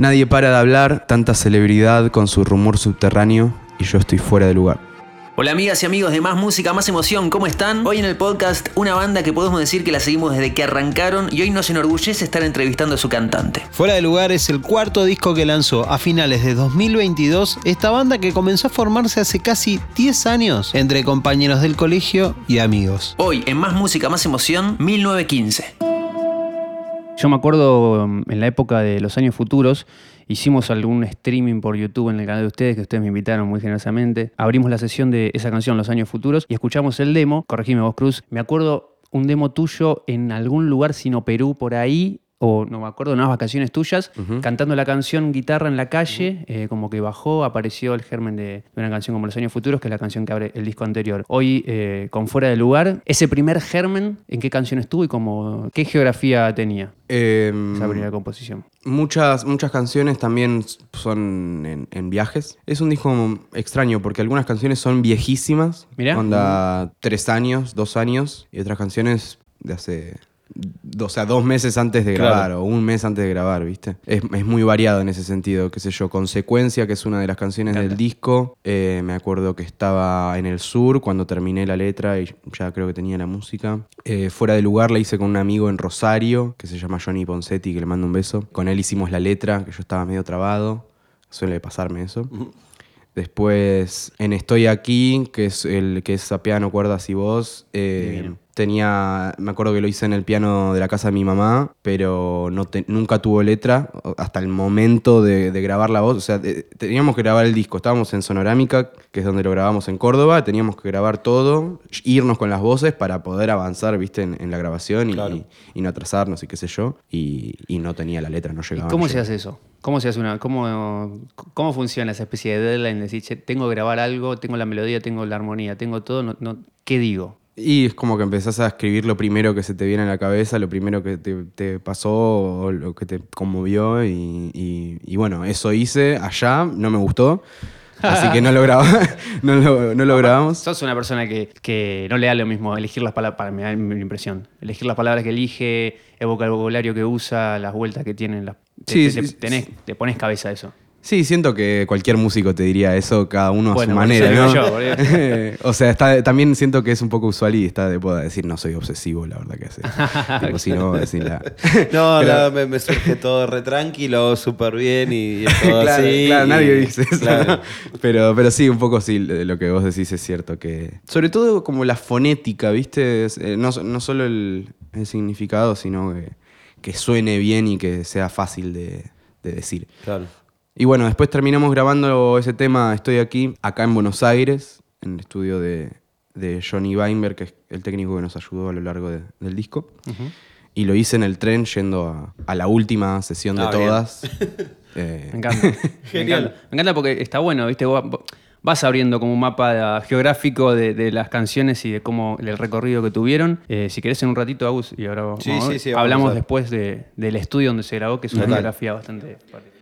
Nadie para de hablar, tanta celebridad con su rumor subterráneo y yo estoy fuera de lugar. Hola amigas y amigos de Más Música, Más Emoción, ¿cómo están? Hoy en el podcast una banda que podemos decir que la seguimos desde que arrancaron y hoy nos enorgullece estar entrevistando a su cantante. Fuera de lugar es el cuarto disco que lanzó a finales de 2022 esta banda que comenzó a formarse hace casi 10 años entre compañeros del colegio y amigos. Hoy en Más Música, Más Emoción, 1915. Yo me acuerdo um, en la época de los años futuros, hicimos algún streaming por YouTube en el canal de ustedes, que ustedes me invitaron muy generosamente. Abrimos la sesión de esa canción, Los años futuros, y escuchamos el demo. Corregime vos, Cruz. Me acuerdo un demo tuyo en algún lugar, sino Perú, por ahí, o no me acuerdo, unas vacaciones tuyas, cantando la canción Guitarra en la calle, eh, como que bajó, apareció el germen de, una canción como Los Años Futuros, que es la canción que abre el disco anterior. Hoy, eh, con Fuera de Lugar, ese primer germen, ¿en qué canción estuvo y como, qué geografía tenía Em, esa primera composición? Muchas, muchas canciones también son en, en viajes. Es un disco extraño porque algunas canciones son viejísimas, Mirá. onda tres años, dos años, y otras canciones de hace o sea, dos meses antes de Claro. grabar o un mes antes de grabar, ¿viste? Es, es muy variado en ese sentido, qué sé yo. Consecuencia, que es una de las canciones del disco, eh, me acuerdo que estaba en el sur cuando terminé la letra y ya creo que tenía la música. Eh, fuera de lugar la hice con un amigo en Rosario, que se llama Johnny Poncetti, que le mando un beso. Con él hicimos la letra, que yo estaba medio trabado. Suele pasarme eso. Después en Estoy aquí, que es el que es a piano, cuerdas y voz. eh, tenía, me acuerdo que lo hice en el piano de la casa de mi mamá, pero no te- nunca tuvo letra hasta el momento de, de grabar la voz. O sea, de- teníamos que grabar el disco. Estábamos en Sonorámica, que es donde lo grabamos en Córdoba. Teníamos que grabar todo, irnos con las voces para poder avanzar, viste, en, en la grabación y, Claro. y- y no atrasarnos y qué sé yo. Y, y no tenía la letra, no ¿Y llegaba. cómo no se hace eso? ¿Cómo se hace una, cómo, cómo funciona esa especie de deadline? de Decir, "Che, tengo que grabar algo, tengo la melodía, tengo la armonía, tengo todo, no, no- ¿qué digo? Y es como que empezás a escribir lo primero que se te viene a la cabeza, lo primero que te, te pasó o lo que te conmovió. Y, y- y bueno, eso hice allá, no me gustó. Así que no lo, graba- no lo, no lo grabamos. Sos una persona que, que no le da lo mismo elegir las palabras, para me da mi impresión. Elegir las palabras que elige, el vocabulario que usa, las vueltas que tienen. Las, Sí, te- sí, te- sí. tenés- te pones cabeza a eso. Sí, siento que cualquier músico te diría eso, cada uno a su manera. ¿no? yo, o sea, está, también siento que es un poco usual y está de poda decir no soy obsesivo, la verdad que hace. tipo, si no, decirla. No, Pero- no, me, me surge todo re tranquilo, súper bien y, y es todo claro, así. claro, y- nadie dice eso. claro. Pero, pero sí, un poco sí, lo que vos decís es cierto. que Sobre todo como la fonética, ¿viste? Es, eh, no, no solo el, el significado, sino que, que suene bien y que sea fácil de, de decir. Claro. Y bueno, después terminamos grabando ese tema Estoy aquí, acá en Buenos Aires, en el estudio de, de Johnny Weinberg, que es el técnico que nos ayudó a lo largo de- del disco. Y lo hice en el tren yendo a, a la última sesión de Ah, todas. Eh, Me encanta. Me Genial. encanta. Me encanta porque está bueno, ¿viste? Vos vas abriendo como un mapa geográfico de, de las canciones y de cómo el recorrido que tuvieron. Eh, si querés en un ratito, Agus, y ahora Sí, vamos a sí, ver, sí, vamos hablamos después de- del estudio donde se grabó, que es una Total. geografía bastante particular.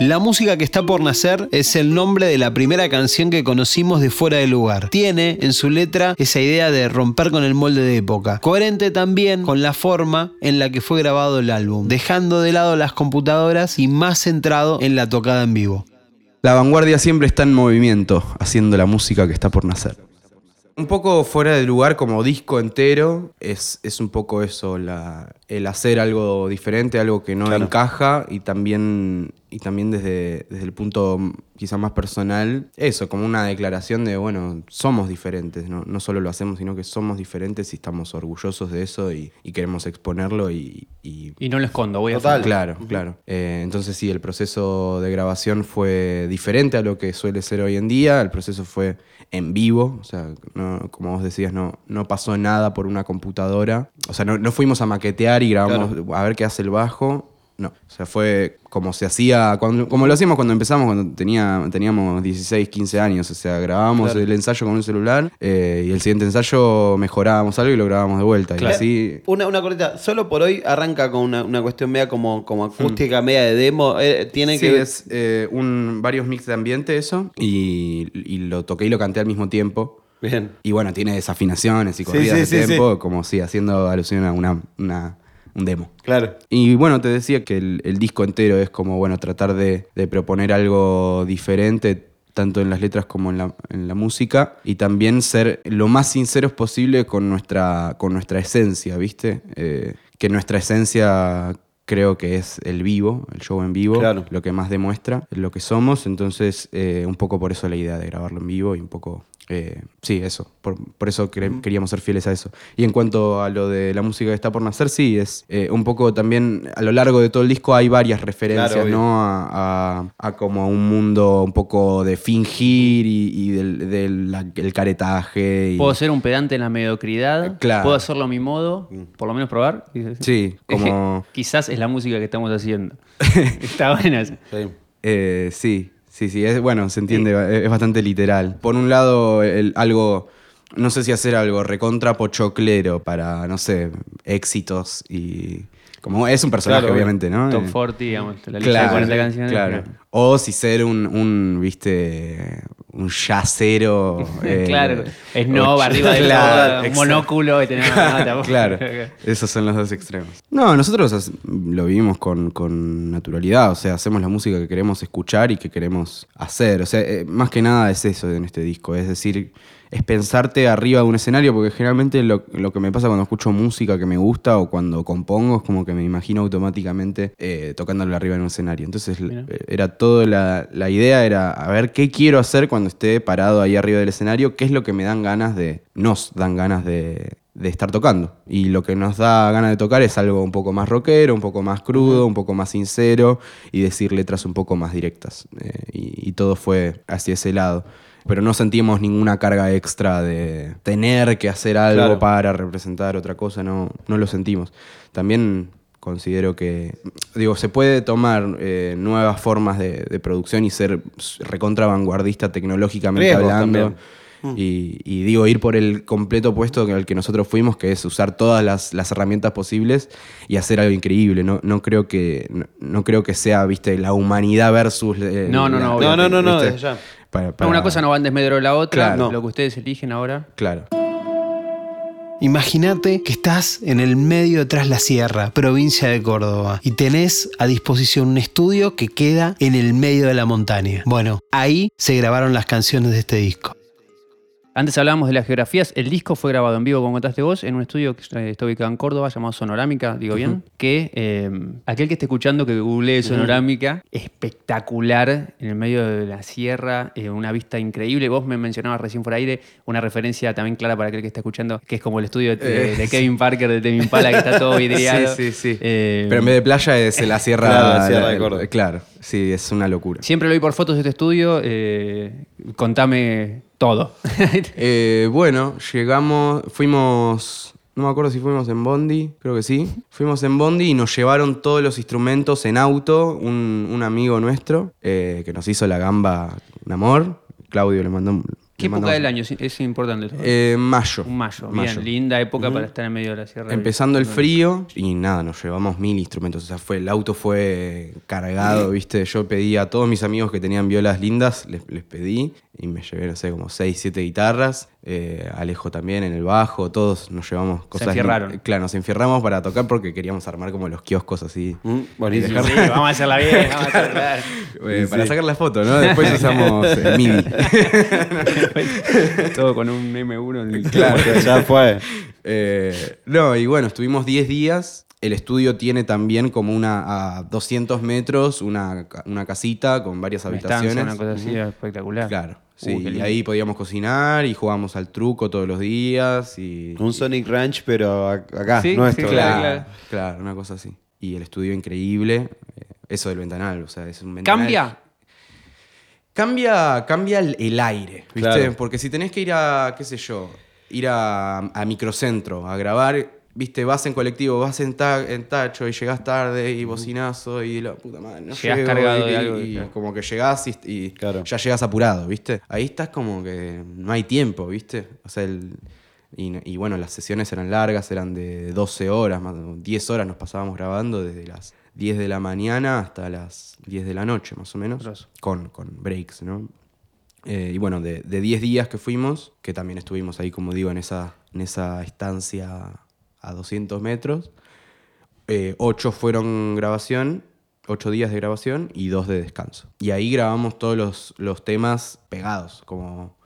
La música que está por nacer es el nombre de la primera canción que conocimos de Fuera de Lugar. Tiene en su letra esa idea de romper con el molde de época, coherente también con la forma en la que fue grabado el álbum, dejando de lado las computadoras y más centrado en la tocada en vivo. La vanguardia siempre está en movimiento, haciendo la música que está por nacer. Un poco fuera de lugar como disco entero, es, es un poco eso, la- el hacer algo diferente, algo que no Claro. encaja y también, y también desde, desde el punto quizá más personal, eso, como una declaración de, bueno, somos diferentes, no, no solo lo hacemos, sino que somos diferentes y estamos orgullosos de eso y, y queremos exponerlo y- y Y no lo escondo, voy a Total. Claro, claro. Eh, entonces sí, el proceso de grabación fue diferente a lo que suele ser hoy en día. El proceso fue en vivo, o sea, no- como vos decías, no, no pasó nada por una computadora. O sea, no, no fuimos a maquetear y grabamos a ver qué hace el bajo. No, o sea, fue como se hacía, cuando- como lo hacíamos cuando empezamos, cuando tenía, teníamos 16, 15 años. O sea, grabábamos Claro. el ensayo con un celular eh, y el siguiente ensayo mejorábamos algo y lo grabábamos de vuelta. Claro. Y así Una, una cortita, solo por hoy arranca con una, una cuestión media como, como acústica, media de demo. eh, tiene. Sí, que es eh, un, varios mix de ambiente eso. Y, y lo toqué y lo canté al mismo tiempo. Bien. Y bueno, tiene desafinaciones y corridas sí, de tiempo, como si haciendo alusión a una, una un demo. Claro. Y bueno, te decía que el, el disco entero es como, bueno, tratar de, de proponer algo diferente, tanto en las letras como en la, en la música, y también ser lo más sinceros posible con nuestra, con nuestra esencia, ¿viste? Eh, que nuestra esencia creo que es el vivo, el show en vivo, Claro. lo que más demuestra lo que somos, entonces eh, un poco por eso la idea de grabarlo en vivo y un poco... eh, sí, eso, por, por eso queríamos ser fieles a eso. Y en cuanto a lo de la música que está por nacer, sí, es eh, un poco también, a lo largo de todo el disco hay varias referencias, Claro. ¿no? A, a- a como un mundo un poco de fingir y, y del, del la- el caretaje. Y, Puedo ser un pedante en la mediocridad. Claro. Puedo hacerlo a mi modo, por lo menos probar. Sí, como... Quizás es la música que estamos haciendo. Está buena esa. Sí. Eh, sí, sí, sí, es, bueno, se entiende, es bastante literal. Por un lado, el- algo, no sé si hacer algo recontra pochoclero para, no sé, éxitos y... Como es un personaje, Claro, obviamente, ¿no? Top Eh, 40, digamos, la lista de Claro, 40 canciones. claro. O si ser un, un viste, un yacero. eh, claro, es no, arriba del Claro, monóculo y tener una nota. Claro, esos son los dos extremos. No, nosotros lo vivimos con, con naturalidad, o sea, hacemos la música que queremos escuchar y que queremos hacer. O sea, eh, más que nada es eso en este disco, es decir, es pensarte arriba de un escenario, porque generalmente lo, lo que me pasa cuando escucho música que me gusta o cuando compongo es como que me imagino automáticamente eh, tocándolo arriba en un escenario. Entonces Mira. eh, era todo, la, la idea era a ver qué quiero hacer cuando esté parado ahí arriba del escenario, qué es lo que me dan ganas de, nos dan ganas de, de estar tocando. Y lo que nos da ganas de tocar es algo un poco más rockero, un poco más crudo, un poco más sincero y decir letras un poco más directas. Eh, y, y todo fue hacia ese lado. Pero no sentimos ninguna carga extra de tener que hacer algo Claro. para representar otra cosa, no, no lo sentimos. También considero que, digo, se puede tomar eh, nuevas formas de, de producción y ser recontra vanguardista tecnológicamente Riesgos hablando. también. Y, y digo, ir por el completo opuesto al que nosotros fuimos, que es usar todas las, las herramientas posibles y hacer algo increíble. No, no creo que no, no creo que sea, viste, la humanidad versus eh, No, no, no, la- No, no, no, no. Para- No, para- una cosa no va en desmedro de la otra, Claro. lo que ustedes eligen ahora. Claro. Imagínate que estás en el medio de Tras la Sierra, provincia de Córdoba, y tenés a disposición un estudio que queda en el medio de la montaña. Bueno, ahí se grabaron las canciones de este disco. Antes hablábamos de las geografías. El disco fue grabado en vivo, como contaste vos, en un estudio que está ubicado en Córdoba, llamado Sonorámica, digo bien. Que eh, aquel que esté escuchando que googlee Sonorámica, espectacular, en el medio de la sierra, eh, una vista increíble. Vos me mencionabas recién por aire una referencia también clara para aquel que está escuchando, que es como el estudio de, Eh, de Kevin Parker de Tame Impala, que está todo vidriado. Sí, sí, sí. Pero en vez de playa es la sierra. Claro, la sierra de Córdoba. Claro, sí, es una locura. Siempre lo vi por fotos de este estudio. contame todo. Eh, bueno, llegamos, fuimos, no me acuerdo si fuimos en Bondi, creo que sí. Fuimos en Bondi y nos llevaron todos los instrumentos en auto, un, amigo nuestro eh, que nos hizo la gamba, un amor. Claudio le mandó... ¿Qué época del año? Es- importante. Eh, mayo. Un mayo, bien, linda época para estar en medio de la sierra. Empezando el frío y nada, nos llevamos mil instrumentos. O sea, fue, el auto fue cargado, ¿viste? Yo pedí a todos mis amigos que tenían violas lindas, les, les pedí y me llevé, no sé, como 6, 7 guitarras. Eh, Alejo también en el bajo, todos nos llevamos cosas. lin- enfierraron. Claro, nos enfierramos para tocar porque queríamos armar como los kioscos así. Mm, buenísimo. Sí, vamos a hacerla bien, vamos a hacerla Eh, Para sacar la foto, ¿no? Después usamos eh, MIDI. Todo con un M1. en el- Claro, ya fue. Eh, no, y bueno, estuvimos 10 días. El estudio tiene también como una a 200 metros una, una casita con varias Una estancia, habitaciones. una cosa así espectacular. Claro, sí. Uy, y ahí podíamos cocinar y jugábamos al truco todos los días. Y, Un Sonic Ranch, pero ac- acá, Sí, nuestro. sí, claro, claro. claro, una cosa así. Y el estudio increíble. eh, Eso del ventanal, o sea, es un ventanal. ¿Cambia? Cambia, cambia el, el aire, ¿viste? Claro. Porque si tenés que ir a, qué sé yo, ir a, a microcentro a grabar, ¿viste? Vas en colectivo, vas en, ta- en tacho y llegás tarde y bocinazo y la puta madre, no Llegás llego, cargado y, de algo, y claro. como que llegás y, y Claro. ya llegas apurado, ¿viste? Ahí estás como que no hay tiempo, ¿viste? O sea, el- y, bueno, las sesiones eran largas, eran de 12 horas, más, 10 horas nos pasábamos grabando desde las 10 de la mañana hasta las 10 de la noche, más o menos, con, con breaks, ¿no? Eh, y bueno, de, de 10 días que fuimos, que también estuvimos ahí, como digo, en esa, en esa estancia a 200 metros, eh, ocho fueron grabación, ocho días de grabación y dos de descanso. Y ahí grabamos todos los, los temas pegados, como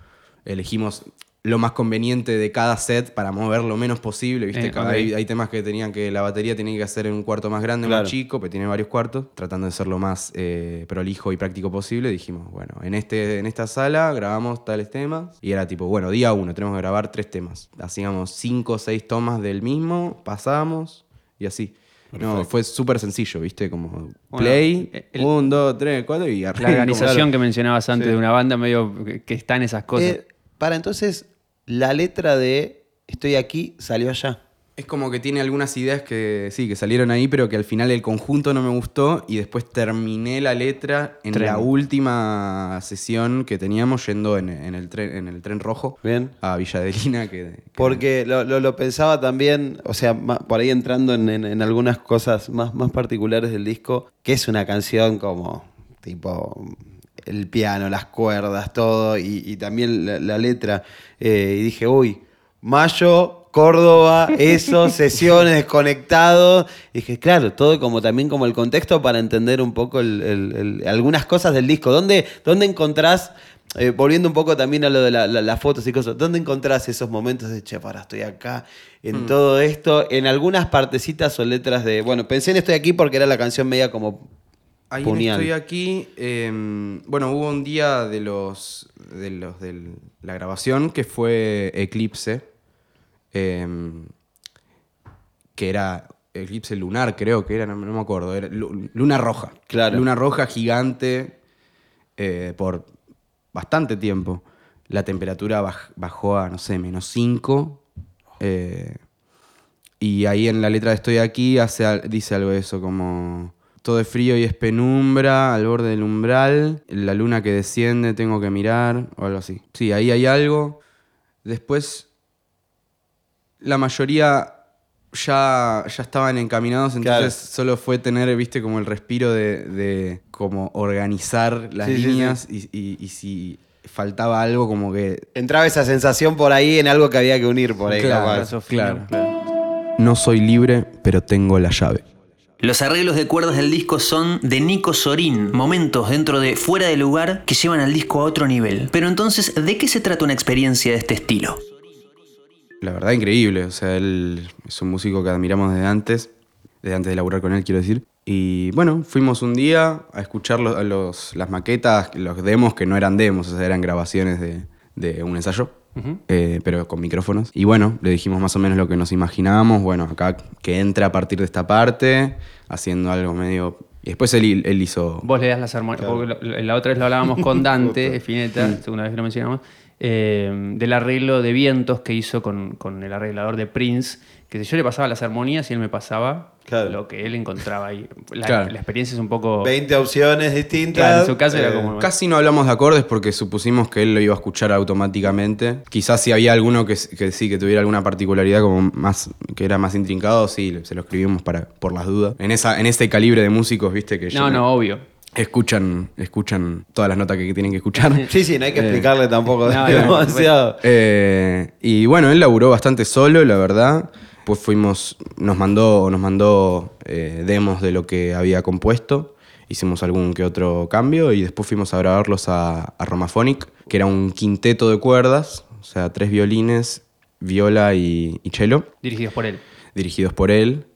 elegimos lo más conveniente de cada set para mover lo menos posible, ¿viste? Eh, Cada- ok. hay, hay temas que tenían que la batería tenía que hacer en un cuarto más grande, Claro. más chico, pero tiene varios cuartos, tratando de ser lo más eh, prolijo y práctico posible. Dijimos, bueno, en, este, en esta sala grabamos tales temas y era tipo, bueno, día uno, tenemos que grabar tres temas. Hacíamos cinco o seis tomas del mismo, pasamos y así. No, fue súper sencillo, ¿viste? Como play, el- un, dos, tres, cuatro y La arranco. organización que mencionabas antes de una banda medio que- que está en esas cosas. Eh, para entonces, la letra de Estoy aquí salió allá. Es como que tiene algunas ideas que sí, que salieron ahí, pero que al final el conjunto no me gustó y después terminé la letra en Tren. la última sesión que teníamos yendo en, en el, tren, en el tren rojo Bien. a Villadelina. Que, que- Porque lo, lo- lo pensaba también, o sea, por ahí entrando en, en- en algunas cosas más, más particulares del disco, que es una canción como tipo el piano, las cuerdas, todo, y, y también la, la letra. Eh, y dije, uy, Mayo, Córdoba, eso, sesiones, desconectado. Y dije, claro, todo como también como el contexto para entender un poco el- el- el- algunas cosas del disco. ¿Dónde, dónde encontrás, eh, volviendo un poco también a lo de la- la- las fotos y cosas, ¿dónde encontrás esos momentos de, che, para, estoy acá, en todo esto, en algunas partecitas o letras de, bueno, pensé en Estoy aquí porque era la canción media como Ahí estoy aquí. eh, bueno, hubo un día de los de los de la grabación que fue Eclipse. eh, que era eclipse lunar, creo que era, no, no me acuerdo. Era lu- luna roja. Claro. Luna roja gigante eh, por bastante tiempo. La temperatura baj- bajó a, no sé, menos 5. y ahí en la letra de Estoy aquí hace, dice algo de eso, como todo es frío y es penumbra al borde del umbral, la luna que desciende tengo que mirar, o algo así. Sí, ahí hay algo. Después, la mayoría ya, ya estaban encaminados, entonces Claro. solo fue tener, viste, como el respiro de, de como organizar las Sí, sí, sí. líneas Y, y- y si faltaba algo como que... Entraba esa sensación por ahí en algo que había que unir por ahí. Claro, claro. No soy libre, pero tengo la llave. Los arreglos de cuerdas del disco son de Nico Sorín, momentos dentro de Fuera de lugar que llevan al disco a otro nivel. Pero entonces, ¿de qué se trata una experiencia de este estilo? La verdad, increíble. O sea, él es un músico que admiramos desde antes, desde antes de laburar con él, quiero decir. Y bueno, fuimos un día a escuchar los, los- las maquetas, los demos que no eran demos, o sea, eran grabaciones de, de un ensayo, eh, pero con micrófonos. Y bueno, le dijimos más o menos lo que nos imaginábamos. Bueno, acá que entra a partir de esta parte, haciendo algo medio. Y después él, él hizo. Vos le das las armonías. Lo- la otra vez lo hablábamos con Dante, Espineta, segunda vez que lo mencionamos, eh, del arreglo de vientos que hizo con, con el arreglador de Prince. Que yo le pasaba las armonías y él me pasaba Claro. lo que él encontraba ahí. La, Claro. la experiencia es un poco. 20 opciones distintas. Claro, en su caso era Eh, como- Casi no hablamos de acordes porque supusimos que él lo iba a escuchar automáticamente. Quizás si había alguno que, que sí, que tuviera alguna particularidad como más, que era más intrincado, sí, se lo escribimos para, por las dudas. En, esa, en este calibre de músicos, viste, que No, ya no, obvio. Escuchan, escuchan todas las notas que, tienen que escuchar. Sí, sí, no hay que explicarle tampoco no, demasiado. Eh, y bueno, él laburó bastante solo, la verdad. Pues fuimos, nos mandó, nos mandó eh, demos de lo que había compuesto. Hicimos algún que otro cambio y después fuimos a grabarlos a, a Romaphonic, que era un quinteto de cuerdas, o sea, tres violines, viola y, y cello, Dirigidos por él. dirigidos por él.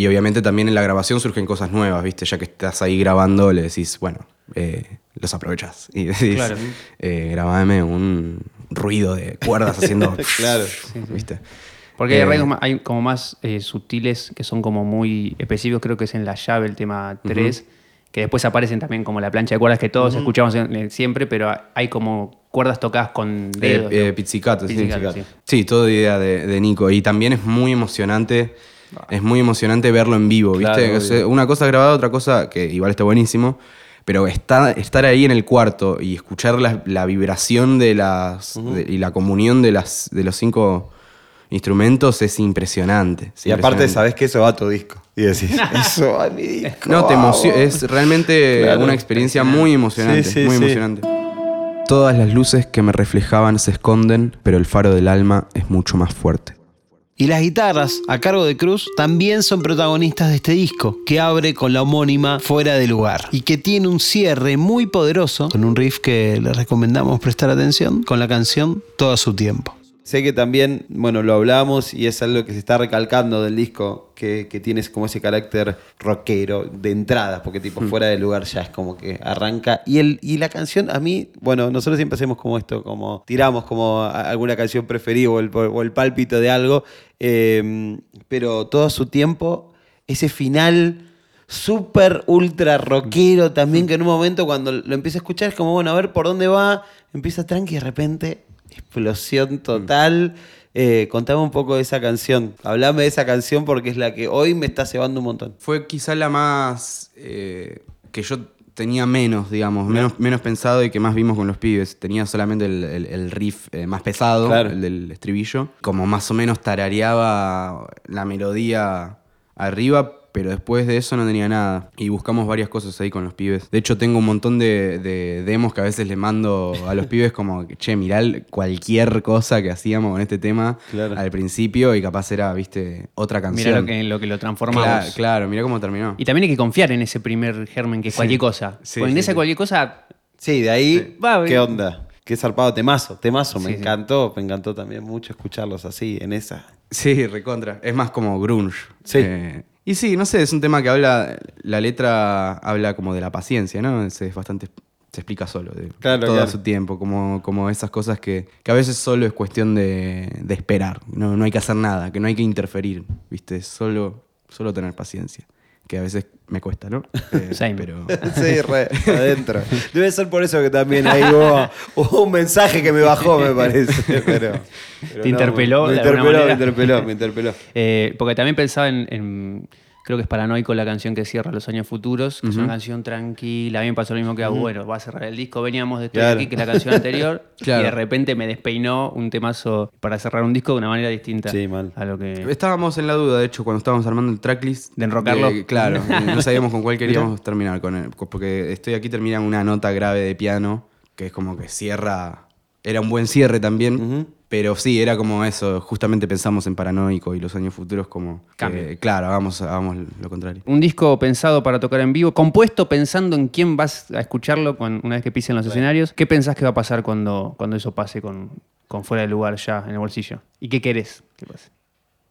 Y obviamente también en la grabación surgen cosas nuevas, ¿viste? Ya que estás ahí grabando, le decís, bueno, eh, los aprovechás. Y decís, Claro. eh, grabame un ruido de cuerdas haciendo. Claro. ¿Viste? Porque hay Eh, arreglos ma- hay como más eh, sutiles que son como muy específicos, creo que es en la llave el tema 3, que después aparecen también como la plancha de cuerdas que todos escuchamos en- en- siempre, pero hay como cuerdas tocadas con dedos. Eh, eh, ¿no? pizzicato, sí. Pizzicato, sí. Sí, todo idea de, de Nico. Y también es muy emocionante. Es muy emocionante verlo en vivo, ¿viste? Claro, O sea, una cosa grabada, otra cosa que igual está buenísimo. Pero estar ahí en el cuarto y escuchar la, la vibración de las. de- y la comunión de, las, de los cinco instrumentos es impresionante. es Y aparte sabes que eso va a tu disco. Y decís, eso va a mi disco. No, te emociona. Es realmente Claro. una experiencia muy emocionante. Sí, sí, muy sí. emocionante. Todas las luces que me reflejaban se esconden, pero el faro del alma es mucho más fuerte. Y las guitarras, a cargo de Cruz, también son protagonistas de este disco, que abre con la homónima Fuera de Lugar, y que tiene un cierre muy poderoso, con un riff que les recomendamos prestar atención, con la canción Todo su tiempo. Sé que también, bueno, lo hablamos y es algo que se está recalcando del disco, que, que tienes como ese carácter rockero de entrada, porque tipo fuera de lugar ya es como que arranca. Y, el, y la canción, a mí, bueno, nosotros siempre hacemos como esto, como tiramos como alguna canción preferida o el, o el pálpito de algo, eh, pero todo su tiempo, ese final súper ultra rockero también, que en un momento cuando lo empieza a escuchar es como, bueno, a ver por dónde va, empieza tranqui y de repente explosión total. Eh, contame un poco de esa canción. Hablame de esa canción porque es la que hoy me está cebando un montón. Fue quizá la más eh, que yo tenía menos, digamos, menos, menos pensado y que más vimos con los pibes. Tenía solamente el, el- el riff eh, más pesado, Claro. el del estribillo. Como más o menos tarareaba la melodía arriba, pero después de eso no tenía nada. Y buscamos varias cosas ahí con los pibes. De hecho, tengo un montón de, de demos que a veces les mando a los pibes como, che, mirá cualquier cosa que hacíamos con este tema Claro. al principio y capaz era, viste, otra canción. Mira lo que, lo que lo transformamos. Claro, claro, mira cómo terminó. Y también hay que confiar en ese primer germen que es Sí. cualquier cosa. Sí, Porque en sí, esa sí. cualquier cosa Sí, de ahí, Va, ¿qué bien. onda? Qué zarpado temazo, temazo, me Sí, sí. encantó, me encantó también mucho escucharlos así, en esa. Sí, recontra. Es más como grunge. Sí. Eh, y sí, no sé, es un tema que habla, la letra habla como de la paciencia, ¿no? Es, es bastante, se explica solo, de Claro, todo claro. su tiempo, como, como esas cosas que, que a veces solo es cuestión de, de esperar, no, no hay que hacer nada, que no hay que interferir, ¿viste? Solo, solo tener paciencia, que a veces me cuesta, ¿no? Eh, Same. pero... Sí, re, adentro. Debe ser por eso que también ahí hubo, hubo un mensaje que me bajó, me parece. Pero, pero Te interpeló Me de interpeló, me interpeló, me interpeló. Eh, porque también pensaba en, en- creo que es Paranoico la canción que cierra Los Años Futuros, que es una canción tranquila. A mí me pasó lo mismo que a bueno, va a cerrar el disco, veníamos de Estoy Claro. aquí, que es la canción anterior, Claro. y de repente me despeinó un temazo para cerrar un disco de una manera distinta Sí, mal. a lo que... Estábamos en la duda, de hecho, cuando estábamos armando el tracklist. ¿De enrocarlo? claro, no sabíamos con cuál queríamos terminar con él. Porque estoy aquí termina una nota grave de piano, que es como que cierra. Era un buen cierre también. Ujú. Pero sí, era como eso. Justamente pensamos en Paranoico y los años futuros como. que, claro, hagamos, hagamos lo contrario. Un disco pensado para tocar en vivo, compuesto pensando en quién vas a escucharlo cuando- una vez que pisen los escenarios. ¿Qué pensás que va a pasar cuando, cuando eso pase con, con fuera de lugar ya en el bolsillo? ¿Y qué querés que pase?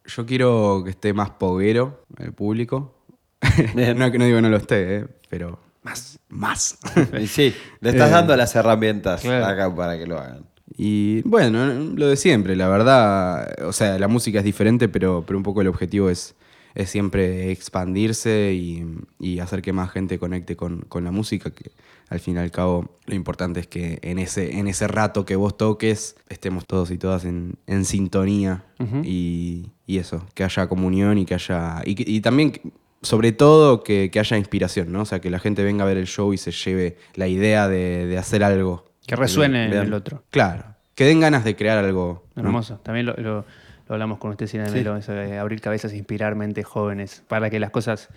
Yo quiero que esté más poguero el público. No que no digo que no lo esté, eh, pero más, más. Sí, le estás Eh, dando las herramientas claro. acá para que lo hagan. Y bueno, lo de siempre, la verdad, o sea, la música es diferente, pero, pero un poco el objetivo es, es siempre expandirse y, y hacer que más gente conecte con, con la música, que al fin y al cabo lo importante es que en ese, en ese rato que vos toques estemos todos y todas en, en sintonía y, y eso, que haya comunión y que haya... Y, y también... Sobre todo que, que haya inspiración, ¿no? O sea, que la gente venga a ver el show y se lleve la idea de, de hacer algo. Que resuene en el otro. Claro, que den ganas de crear algo. ¿no? Hermoso. También lo, lo- lo hablamos con usted, Cine de Melo, eso de abrir cabezas e inspirar mentes jóvenes para que las cosas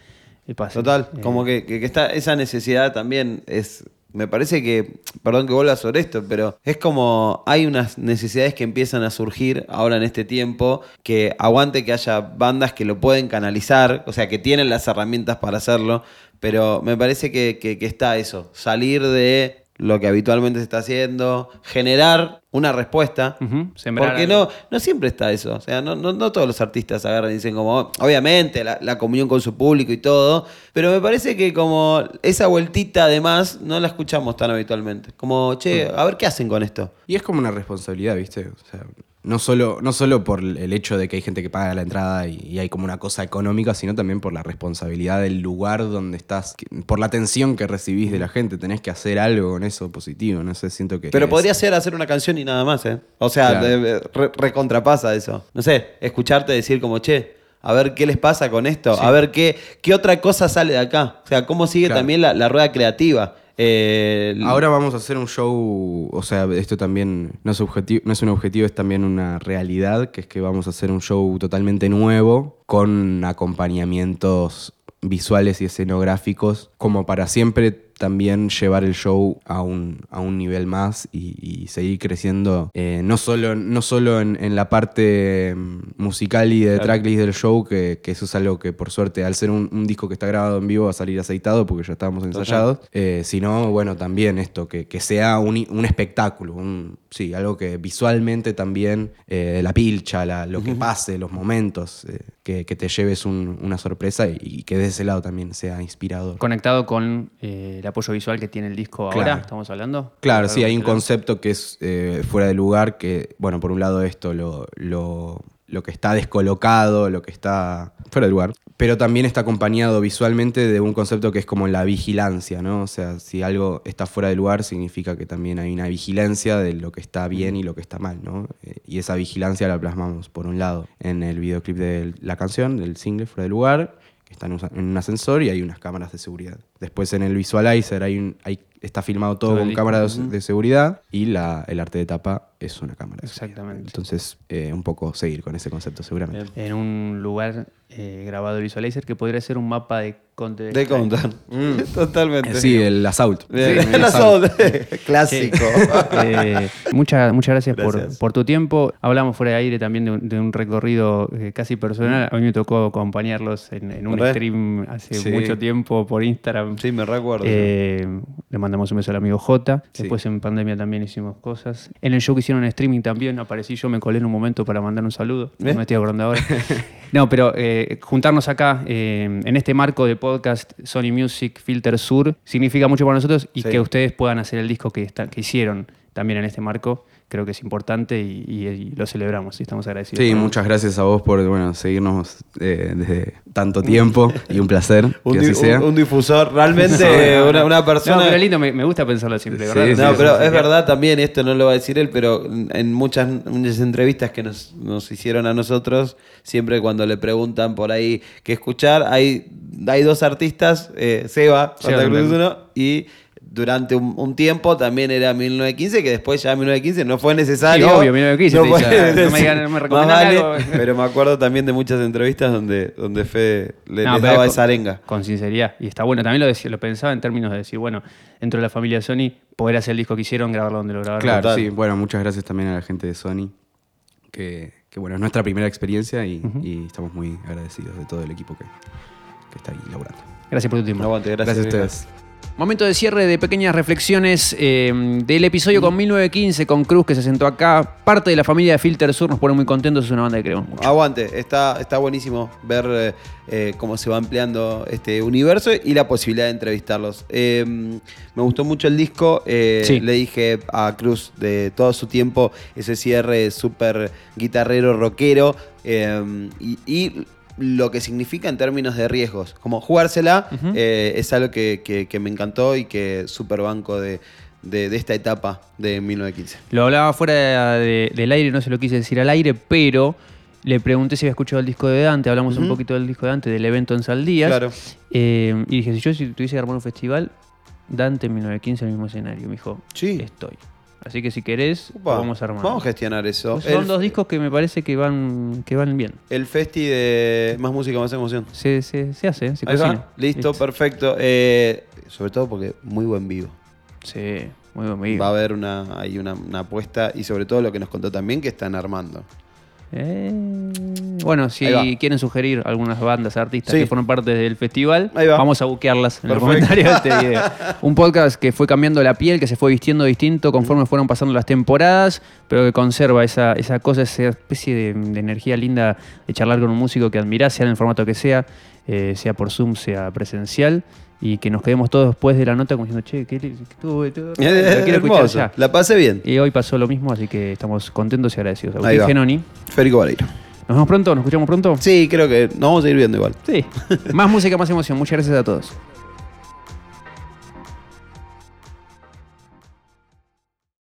eh, pasen. Total, Eh, como que, que- que está, esa necesidad también es. Me parece que, perdón que vuelva sobre esto, pero es como hay unas necesidades que empiezan a surgir ahora en este tiempo, que aguante que haya bandas que lo pueden canalizar, o sea, que tienen las herramientas para hacerlo, pero me parece que, que- que está eso, salir de lo que habitualmente se está haciendo, generar una respuesta, porque algo. no, no siempre está eso. O sea, no, no, no todos los artistas agarran y dicen como, obviamente, la, la comunión con su público y todo, pero me parece que como esa vueltita además no la escuchamos tan habitualmente. Como, che, a ver qué hacen con esto. Y es como una responsabilidad, ¿viste? O sea, no solo, no solo por el hecho de que hay gente que paga la entrada y, y hay como una cosa económica, sino también por la responsabilidad del lugar donde estás, por la atención que recibís de la gente. Tenés que hacer algo con eso positivo, no sé, siento que... Pero es- podría ser hacer una canción y nada más, ¿eh? O sea, Claro. re- recontrapasa eso. No sé, escucharte decir como, che, a ver qué les pasa con esto, a ver qué, qué otra cosa sale de acá. O sea, cómo sigue Claro. también la, la rueda creativa. Eh, Ahora vamos a hacer un show, o sea, esto también no es, objetivo, no es un objetivo, es también una realidad, que es que vamos a hacer un show totalmente nuevo con acompañamientos visuales y escenográficos, como para siempre también llevar el show a un, a un nivel más y, y seguir creciendo, eh, no solo, no solo en, en la parte mm, musical y de tracklist del show, que, que eso es algo que por suerte, al ser un, un disco que está grabado en vivo, va a salir aceitado porque ya estábamos ensayados, eh, sino, bueno, también esto, que, que sea un, un espectáculo, un, sí, algo que visualmente también, eh, la pilcha, la- lo que pase, los momentos, eh, que, que te lleves un- una sorpresa y, y que de ese lado también sea inspirador. Conectado con eh, el apoyo visual que tiene el disco ahora, Claro. estamos hablando. Claro, sí, hay un concepto que es eh, fuera de lugar, que, bueno, por un lado esto, lo, lo, lo que está descolocado, lo que está fuera de lugar, pero también está acompañado visualmente de un concepto que es como la vigilancia, ¿no? O sea, si algo está fuera de lugar, significa que también hay una vigilancia de lo que está bien y lo que está mal, ¿no? Eh, y esa vigilancia la plasmamos, por un lado, en el videoclip de la canción, del single Fuera de lugar, que está en un, en un ascensor y hay unas cámaras de seguridad. Después en el visualizer hay un, hay, está filmado todo con cámaras de, de seguridad y la, el arte de tapa es una cámara. de seguridad. Exactamente. Entonces, eh, un poco seguir con ese concepto seguramente. En un lugar eh, grabado de Visualizer que podría ser un mapa de Conte De contar. Totalmente. Eh, sí, el assault. Sí, el El assault. Clásico. Eh, muchas, muchas gracias, por- Gracias. Por, tu tiempo. Hablamos fuera de aire también de un, de un recorrido casi personal. A mí me tocó acompañarlos en, en un ¿Re? stream hace Sí. mucho tiempo por Instagram. Sí, me recuerdo. Eh, le mandamos un beso al amigo J. Sí. Después en pandemia también hicimos cosas. En el show que hicieron en streaming también aparecí yo, me colé en un momento para mandar un saludo. No ¿Eh? me estoy acordando ahora. no, pero eh, juntarnos acá eh, en este marco de podcast Sony Music Filter Sur significa mucho para nosotros y Sí. que ustedes puedan hacer el disco que, está- que hicieron también en este marco. Creo que es importante y, y- y lo celebramos y estamos agradecidos. Sí, muchas gracias a vos por bueno, seguirnos eh, desde tanto tiempo y un placer un, que di- así sea. un- un difusor, realmente una, una persona. No, pero lindo, me, me gusta pensarlo siempre, Sí, ¿verdad? sí, No, sí, pero sí, es verdad también, esto no lo va a decir él, pero en muchas, muchas entrevistas que nos, nos hicieron a nosotros, siempre cuando le preguntan por ahí qué escuchar, hay, hay dos artistas, eh, Seba, Santa Cruz uno, y durante un, un tiempo también era 1915, que después ya 1915 no fue necesario. Sí, obvio, 1915, No te fue dice, "Ah, no me no me Más recomiendan vale, algo". Pero me acuerdo también de muchas entrevistas donde, donde Fede le, No, les daba con- esa arenga. Con sinceridad. Y está bueno. También lo, decía- lo pensaba en términos de decir, bueno, dentro de la familia Sony, poder hacer el disco que hicieron, grabarlo donde lo grabaron. Claro, Total. sí. Bueno, muchas gracias también a la gente de Sony, que, que, bueno, es nuestra primera experiencia y, y estamos muy agradecidos de todo el equipo que, que está ahí laburando. Gracias por tu tiempo. Aguante, gracias, Gracias, a ustedes. Momento de cierre de pequeñas reflexiones eh, del episodio con 1915, con Cruz, que se sentó acá. Parte de la familia de Filter Sur nos pone muy contentos. Es una banda que creemos mucho. Aguante, está, está buenísimo ver eh, eh, cómo se va ampliando este universo y la posibilidad de entrevistarlos. Eh, me gustó mucho el disco, Sí. le dije a Cruz de todo su tiempo ese cierre súper guitarrero, rockero y, y lo que significa en términos de riesgos. Como jugársela eh, es algo que, que- que me encantó y que súper banco de, de- de esta etapa de 1915. Lo hablaba fuera de- del aire, no se lo quise decir al aire, pero le pregunté si había escuchado el disco de Dante. Hablamos un poquito del disco de Dante, del evento en Saldías. Claro. Eh, y dije, si yo si tuviese que armar un festival, Dante en 1915 en el mismo escenario. Me dijo, Sí. estoy. Así que si querés, vamos a armar. Vamos a gestionar eso. Son El- dos discos que me parece que van, que van bien. El festi de Más Música, Más Emoción. Se, se, se hace, se Ahí va. cocina. Listo, perfecto. Eh, sobre todo porque muy buen vivo. Sí, muy buen amigo. Va a haber una, hay una, una apuesta y sobre todo lo que nos contó también que están armando. Eh, bueno, si quieren sugerir algunas bandas, artistas Sí. que fueron parte del festival, va. vamos a buquearlas en los Perfecto. comentarios de este video. Un podcast que fue cambiando la piel, que se fue vistiendo distinto conforme fueron pasando las temporadas, pero que conserva esa, esa cosa, esa especie de, de energía linda de charlar con un músico que admirás, sea en el formato que sea, eh, sea por Zoom, sea presencial. Y que nos quedemos todos después de la nota como diciendo, che, ¿qué, qué estuvo? Quiero escuchar Hermoso. ya". La pasé bien. Y hoy pasó lo mismo, así que estamos contentos y agradecidos. Agustín. Genoni. Federico Vareiro. ¿Nos vemos pronto? ¿Nos escuchamos pronto? Sí, creo que nos vamos a ir viendo igual. Sí. más música, más emoción. Muchas gracias a todos.